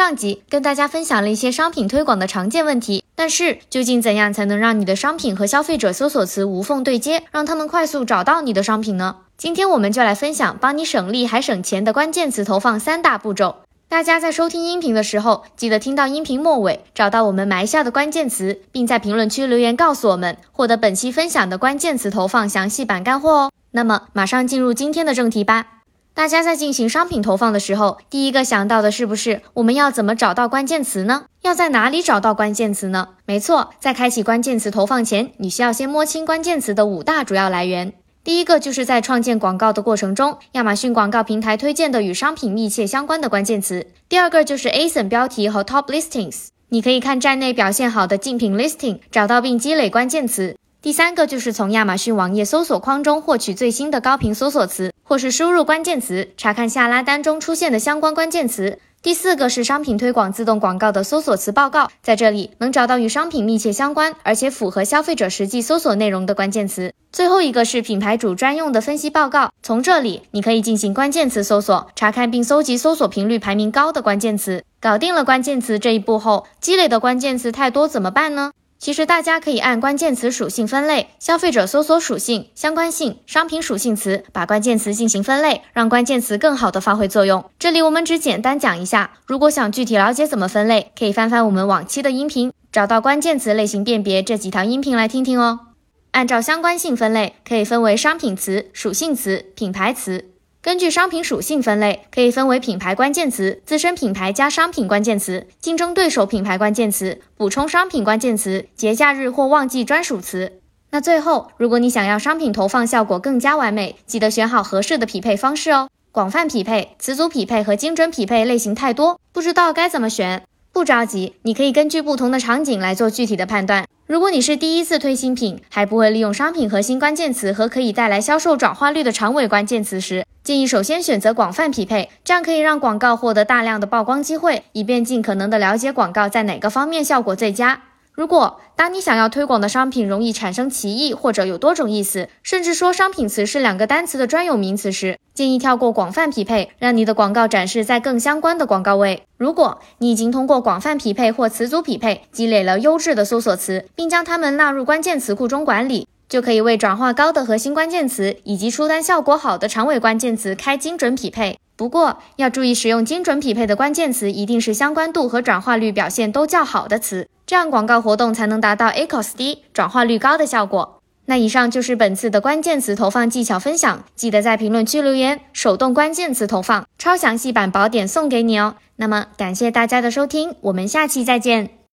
上集跟大家分享了一些商品推广的常见问题，但是究竟怎样才能让你的商品和消费者搜索词无缝对接，让他们快速找到你的商品呢？今天我们就来分享帮你省力还省钱的关键词投放三大步骤。大家在收听音频的时候，记得听到音频末尾，找到我们埋下的关键词，并在评论区留言告诉我们，获得本期分享的关键词投放详细版干货哦。那么马上进入今天的正题吧。大家在进行商品投放的时候，第一个想到的是不是我们要怎么找到关键词呢？要在哪里找到关键词呢？没错，在开启关键词投放前，你需要先摸清关键词的五大主要来源。第一个就是在创建广告的过程中，亚马逊广告平台推荐的与商品密切相关的关键词。第二个就是 ASIN 标题和 Top Listings，你可以看站内表现好的竞品 Listing，找到并积累关键词。第三个就是从亚马逊网页搜索框中获取最新的高频搜索词，或是输入关键词，查看下拉单中出现的相关关键词。第四个是商品推广自动广告的搜索词报告，在这里能找到与商品密切相关，而且符合消费者实际搜索内容的关键词。最后一个是品牌主专用的分析报告，从这里你可以进行关键词搜索，查看并搜集搜索频率排名高的关键词。搞定了关键词这一步后，积累的关键词太多怎么办呢？其实大家可以按关键词属性分类，消费者搜索属性、相关性、商品属性词，把关键词进行分类，让关键词更好的发挥作用。这里我们只简单讲一下，如果想具体了解怎么分类，可以翻翻我们往期的音频，找到关键词类型辨别这几条音频来听听哦。按照相关性分类，可以分为商品词、属性词、品牌词。根据商品属性分类，可以分为品牌关键词、自身品牌加商品关键词、竞争对手品牌关键词、补充商品关键词、节假日或旺季专属词。那最后，如果你想要商品投放效果更加完美，记得选好合适的匹配方式哦。广泛匹配、词组匹配和精准匹配类型太多，不知道该怎么选。不着急，你可以根据不同的场景来做具体的判断。如果你是第一次推新品，还不会利用商品核心关键词和可以带来销售转化率的长尾关键词时，建议首先选择广泛匹配，这样可以让广告获得大量的曝光机会，以便尽可能的了解广告在哪个方面效果最佳。如果当你想要推广的商品容易产生歧义，或者有多种意思，甚至说商品词是两个单词的专有名词时，建议跳过广泛匹配，让你的广告展示在更相关的广告位。如果你已经通过广泛匹配或词组匹配积累了优质的搜索词，并将它们纳入关键词库中管理，就可以为转化高的核心关键词以及出单效果好的长尾关键词开精准匹配。不过要注意，使用精准匹配的关键词一定是相关度和转化率表现都较好的词，这样广告活动才能达到 ACOS 低、转化率高的效果。那以上就是本次的关键词投放技巧分享，记得在评论区留言，手动关键词投放超详细版宝典送给你哦。那么感谢大家的收听，我们下期再见。